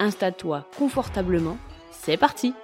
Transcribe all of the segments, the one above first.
installe-toi confortablement, c'est parti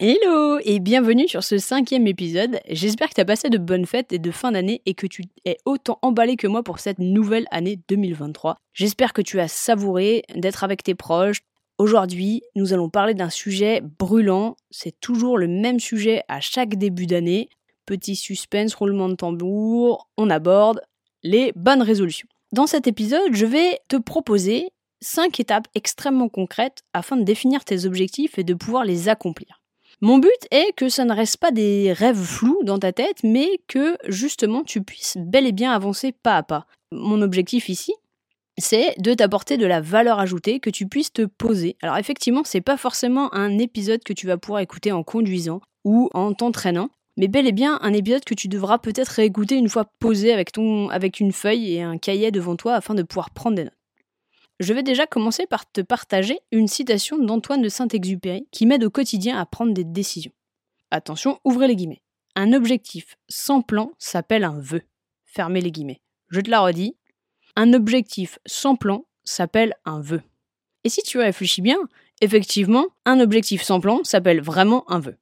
Hello et bienvenue sur ce cinquième épisode. J'espère que tu as passé de bonnes fêtes et de fin d'année et que tu es autant emballé que moi pour cette nouvelle année 2023. J'espère que tu as savouré d'être avec tes proches. Aujourd'hui, nous allons parler d'un sujet brûlant. C'est toujours le même sujet à chaque début d'année petit suspense, roulement de tambour, on aborde les bonnes résolutions. Dans cet épisode, je vais te proposer 5 étapes extrêmement concrètes afin de définir tes objectifs et de pouvoir les accomplir. Mon but est que ça ne reste pas des rêves flous dans ta tête, mais que justement tu puisses bel et bien avancer pas à pas. Mon objectif ici, c'est de t'apporter de la valeur ajoutée que tu puisses te poser. Alors effectivement, c'est pas forcément un épisode que tu vas pouvoir écouter en conduisant ou en t'entraînant, mais bel et bien un épisode que tu devras peut-être réécouter une fois posé avec, ton, avec une feuille et un cahier devant toi afin de pouvoir prendre des notes. Je vais déjà commencer par te partager une citation d'Antoine de Saint-Exupéry qui m'aide au quotidien à prendre des décisions. Attention, ouvrez les guillemets. Un objectif sans plan s'appelle un vœu. Fermez les guillemets. Je te la redis. Un objectif sans plan s'appelle un vœu. Et si tu réfléchis bien, effectivement, un objectif sans plan s'appelle vraiment un vœu.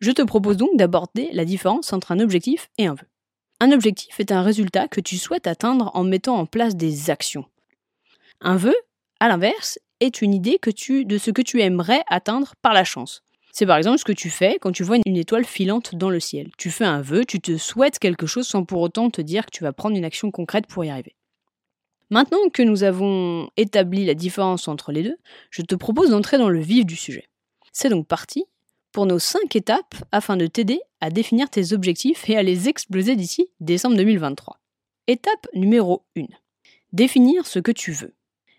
Je te propose donc d'aborder la différence entre un objectif et un vœu. Un objectif est un résultat que tu souhaites atteindre en mettant en place des actions. Un vœu, à l'inverse, est une idée que tu, de ce que tu aimerais atteindre par la chance. C'est par exemple ce que tu fais quand tu vois une étoile filante dans le ciel. Tu fais un vœu, tu te souhaites quelque chose sans pour autant te dire que tu vas prendre une action concrète pour y arriver. Maintenant que nous avons établi la différence entre les deux, je te propose d'entrer dans le vif du sujet. C'est donc parti pour nos 5 étapes afin de t'aider à définir tes objectifs et à les exploser d'ici décembre 2023. Étape numéro 1. Définir ce que tu veux.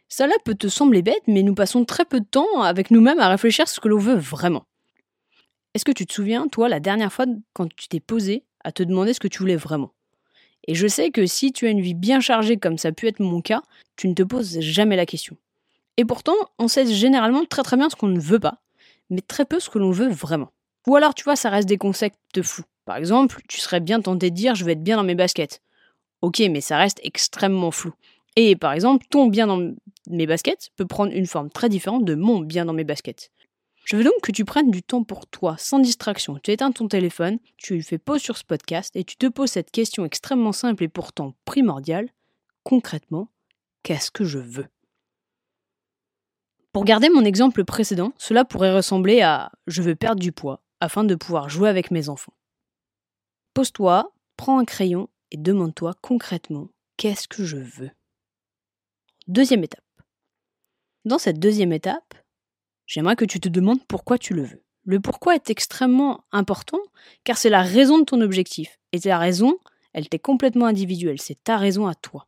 Cela peut te sembler bête, mais nous passons très peu de temps avec nous-mêmes à réfléchir à ce que l'on veut vraiment. Est-ce que tu te souviens, toi, la dernière fois quand tu t'es posé à te demander ce que tu voulais vraiment? Et je sais que si tu as une vie bien chargée comme ça a pu être mon cas, tu ne te poses jamais la question. Et pourtant, on sait généralement très très bien ce qu'on ne veut pas, mais très peu ce que l'on veut vraiment. Ou alors, tu vois, ça reste des concepts fous. Par exemple, tu serais bien tenté de dire je vais être bien dans mes baskets. Ok, mais ça reste extrêmement flou. Et par exemple, ton bien dans mes baskets peut prendre une forme très différente de mon bien dans mes baskets. Je veux donc que tu prennes du temps pour toi, sans distraction. Tu éteins ton téléphone, tu fais pause sur ce podcast et tu te poses cette question extrêmement simple et pourtant primordiale. Concrètement, qu'est-ce que je veux? Pour garder mon exemple précédent, cela pourrait ressembler à je veux perdre du poids afin de pouvoir jouer avec mes enfants. Pose-toi, prends un crayon et demande-toi concrètement qu'est-ce que je veux? Deuxième étape. Dans cette deuxième étape, j'aimerais que tu te demandes pourquoi tu le veux. Le pourquoi est extrêmement important car c'est la raison de ton objectif. Et la raison, elle t'est complètement individuelle, c'est ta raison à toi.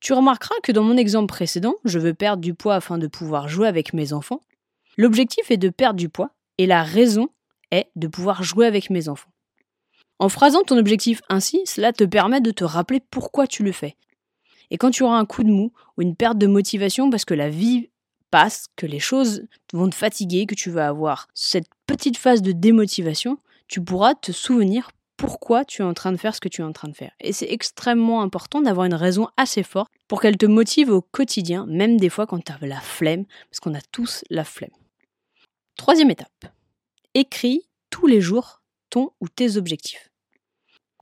Tu remarqueras que dans mon exemple précédent, je veux perdre du poids afin de pouvoir jouer avec mes enfants. L'objectif est de perdre du poids et la raison est de pouvoir jouer avec mes enfants. En phrasant ton objectif ainsi, cela te permet de te rappeler pourquoi tu le fais. Et quand tu auras un coup de mou ou une perte de motivation parce que la vie passe, que les choses vont te fatiguer, que tu vas avoir cette petite phase de démotivation, tu pourras te souvenir pourquoi tu es en train de faire ce que tu es en train de faire. Et c'est extrêmement important d'avoir une raison assez forte pour qu'elle te motive au quotidien, même des fois quand tu as la flemme, parce qu'on a tous la flemme. Troisième étape. Écris tous les jours ton ou tes objectifs.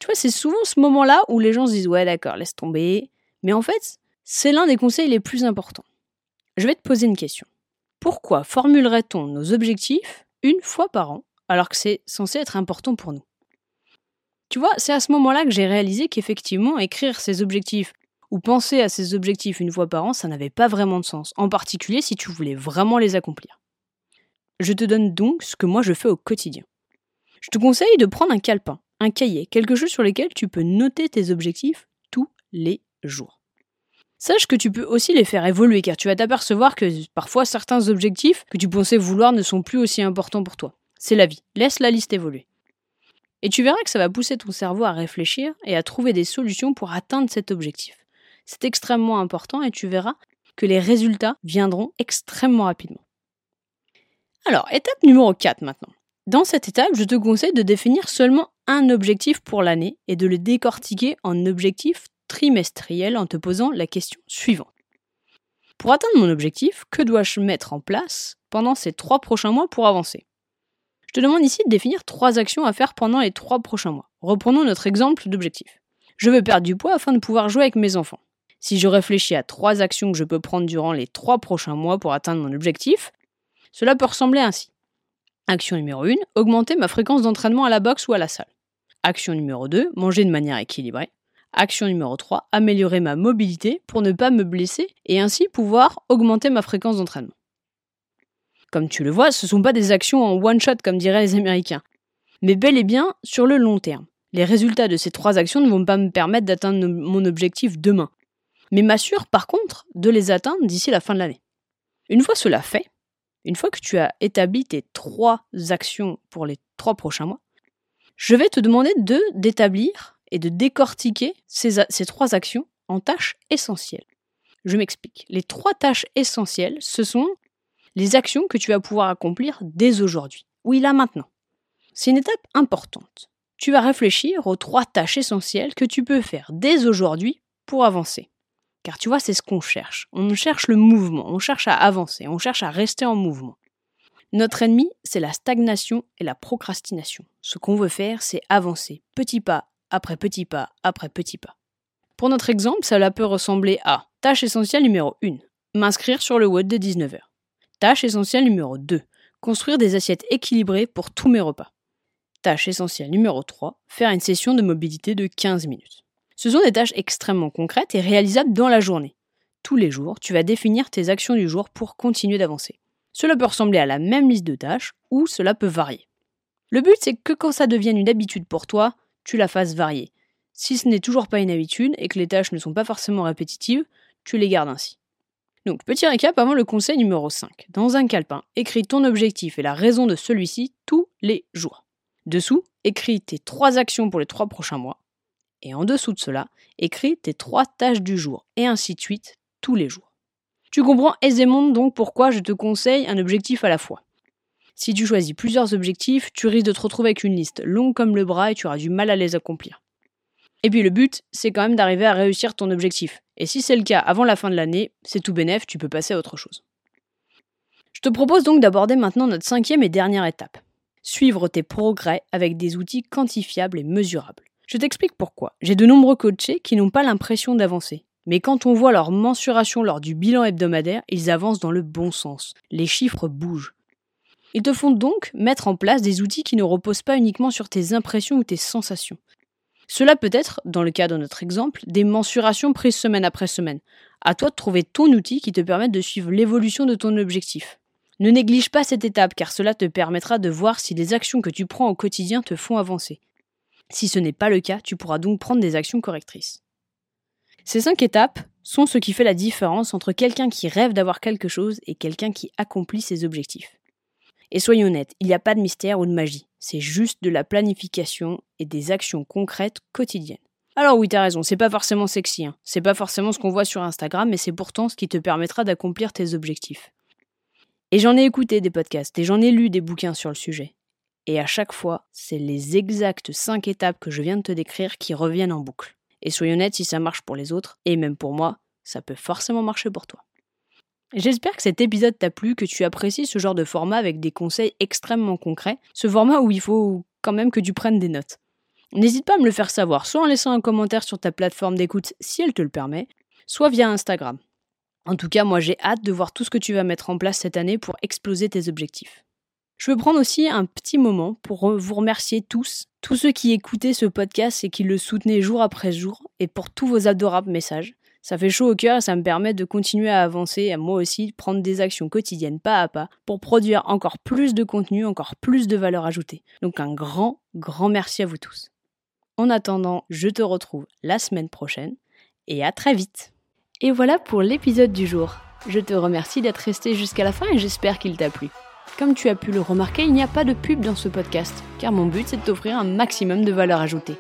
Tu vois, c'est souvent ce moment-là où les gens se disent ouais d'accord, laisse tomber. Mais en fait, c'est l'un des conseils les plus importants. Je vais te poser une question. Pourquoi formulerait-on nos objectifs une fois par an alors que c'est censé être important pour nous? Tu vois, c'est à ce moment-là que j'ai réalisé qu'effectivement, écrire ses objectifs ou penser à ses objectifs une fois par an, ça n'avait pas vraiment de sens, en particulier si tu voulais vraiment les accomplir. Je te donne donc ce que moi je fais au quotidien. Je te conseille de prendre un calepin, un cahier, quelque chose sur lequel tu peux noter tes objectifs tous les jours. Sache que tu peux aussi les faire évoluer car tu vas t'apercevoir que parfois certains objectifs que tu pensais vouloir ne sont plus aussi importants pour toi. C'est la vie. Laisse la liste évoluer. Et tu verras que ça va pousser ton cerveau à réfléchir et à trouver des solutions pour atteindre cet objectif. C'est extrêmement important et tu verras que les résultats viendront extrêmement rapidement. Alors, étape numéro 4 maintenant. Dans cette étape, je te conseille de définir seulement un objectif pour l'année et de le décortiquer en objectif trimestriel en te posant la question suivante. Pour atteindre mon objectif, que dois-je mettre en place pendant ces trois prochains mois pour avancer? Je te demande ici de définir trois actions à faire pendant les trois prochains mois. Reprenons notre exemple d'objectif. Je veux perdre du poids afin de pouvoir jouer avec mes enfants. Si je réfléchis à trois actions que je peux prendre durant les trois prochains mois pour atteindre mon objectif, cela peut ressembler ainsi. Action numéro 1, augmenter ma fréquence d'entraînement à la boxe ou à la salle. Action numéro 2, manger de manière équilibrée. Action numéro 3, améliorer ma mobilité pour ne pas me blesser et ainsi pouvoir augmenter ma fréquence d'entraînement. Comme tu le vois, ce ne sont pas des actions en one shot comme diraient les Américains, mais bel et bien sur le long terme. Les résultats de ces trois actions ne vont pas me permettre d'atteindre mon objectif demain, mais m'assure par contre de les atteindre d'ici la fin de l'année. Une fois cela fait, une fois que tu as établi tes trois actions pour les trois prochains mois, je vais te demander de d'établir et de décortiquer ces trois actions en tâches essentielles. Je m'explique. Les trois tâches essentielles, ce sont les actions que tu vas pouvoir accomplir dès aujourd'hui. Oui, là maintenant. C'est une étape importante. Tu vas réfléchir aux trois tâches essentielles que tu peux faire dès aujourd'hui pour avancer. Car tu vois, c'est ce qu'on cherche. On cherche le mouvement, on cherche à avancer, on cherche à rester en mouvement. Notre ennemi, c'est la stagnation et la procrastination. Ce qu'on veut faire, c'est avancer, petit pas après petit pas après petit pas. Pour notre exemple, cela peut ressembler à tâche essentielle numéro 1, m'inscrire sur le web de 19h. Tâche essentielle numéro 2, construire des assiettes équilibrées pour tous mes repas. Tâche essentielle numéro 3, faire une session de mobilité de 15 minutes. Ce sont des tâches extrêmement concrètes et réalisables dans la journée. Tous les jours, tu vas définir tes actions du jour pour continuer d'avancer. Cela peut ressembler à la même liste de tâches ou cela peut varier. Le but, c'est que quand ça devienne une habitude pour toi, tu la fasses varier. Si ce n'est toujours pas une habitude et que les tâches ne sont pas forcément répétitives, tu les gardes ainsi. Donc, petit récap avant le conseil numéro 5. Dans un calepin, écris ton objectif et la raison de celui-ci tous les jours. Dessous, écris tes trois actions pour les trois prochains mois. Et en dessous de cela, écris tes trois tâches du jour, et ainsi de suite, tous les jours. Tu comprends aisément donc pourquoi je te conseille un objectif à la fois. Si tu choisis plusieurs objectifs, tu risques de te retrouver avec une liste longue comme le bras et tu auras du mal à les accomplir. Et puis le but, c'est quand même d'arriver à réussir ton objectif. Et si c'est le cas avant la fin de l'année, c'est tout bénef, tu peux passer à autre chose. Je te propose donc d'aborder maintenant notre cinquième et dernière étape. Suivre tes progrès avec des outils quantifiables et mesurables. Je t'explique pourquoi. J'ai de nombreux coachés qui n'ont pas l'impression d'avancer. Mais quand on voit leur mensuration lors du bilan hebdomadaire, ils avancent dans le bon sens. Les chiffres bougent. Ils te font donc mettre en place des outils qui ne reposent pas uniquement sur tes impressions ou tes sensations. Cela peut être, dans le cas de notre exemple, des mensurations prises semaine après semaine. À toi de trouver ton outil qui te permette de suivre l'évolution de ton objectif. Ne néglige pas cette étape car cela te permettra de voir si les actions que tu prends au quotidien te font avancer. Si ce n'est pas le cas, tu pourras donc prendre des actions correctrices. Ces cinq étapes sont ce qui fait la différence entre quelqu'un qui rêve d'avoir quelque chose et quelqu'un qui accomplit ses objectifs. Et soyons honnêtes, il n'y a pas de mystère ou de magie, c'est juste de la planification et des actions concrètes quotidiennes. Alors oui, t'as raison, c'est pas forcément sexy, hein. c'est pas forcément ce qu'on voit sur Instagram, mais c'est pourtant ce qui te permettra d'accomplir tes objectifs. Et j'en ai écouté des podcasts et j'en ai lu des bouquins sur le sujet. Et à chaque fois, c'est les exactes 5 étapes que je viens de te décrire qui reviennent en boucle. Et soyons honnêtes, si ça marche pour les autres, et même pour moi, ça peut forcément marcher pour toi. J'espère que cet épisode t'a plu, que tu apprécies ce genre de format avec des conseils extrêmement concrets, ce format où il faut quand même que tu prennes des notes. N'hésite pas à me le faire savoir, soit en laissant un commentaire sur ta plateforme d'écoute si elle te le permet, soit via Instagram. En tout cas, moi j'ai hâte de voir tout ce que tu vas mettre en place cette année pour exploser tes objectifs. Je veux prendre aussi un petit moment pour vous remercier tous, tous ceux qui écoutaient ce podcast et qui le soutenaient jour après jour, et pour tous vos adorables messages. Ça fait chaud au cœur et ça me permet de continuer à avancer à moi aussi prendre des actions quotidiennes pas à pas pour produire encore plus de contenu, encore plus de valeur ajoutée. Donc un grand, grand merci à vous tous. En attendant, je te retrouve la semaine prochaine et à très vite. Et voilà pour l'épisode du jour. Je te remercie d'être resté jusqu'à la fin et j'espère qu'il t'a plu. Comme tu as pu le remarquer, il n'y a pas de pub dans ce podcast, car mon but c'est de t'offrir un maximum de valeur ajoutée.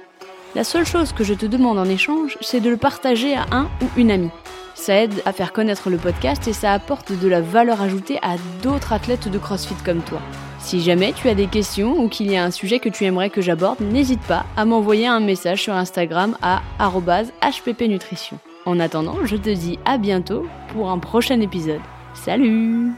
La seule chose que je te demande en échange, c'est de le partager à un ou une amie. Ça aide à faire connaître le podcast et ça apporte de la valeur ajoutée à d'autres athlètes de CrossFit comme toi. Si jamais tu as des questions ou qu'il y a un sujet que tu aimerais que j'aborde, n'hésite pas à m'envoyer un message sur Instagram à hppnutrition. En attendant, je te dis à bientôt pour un prochain épisode. Salut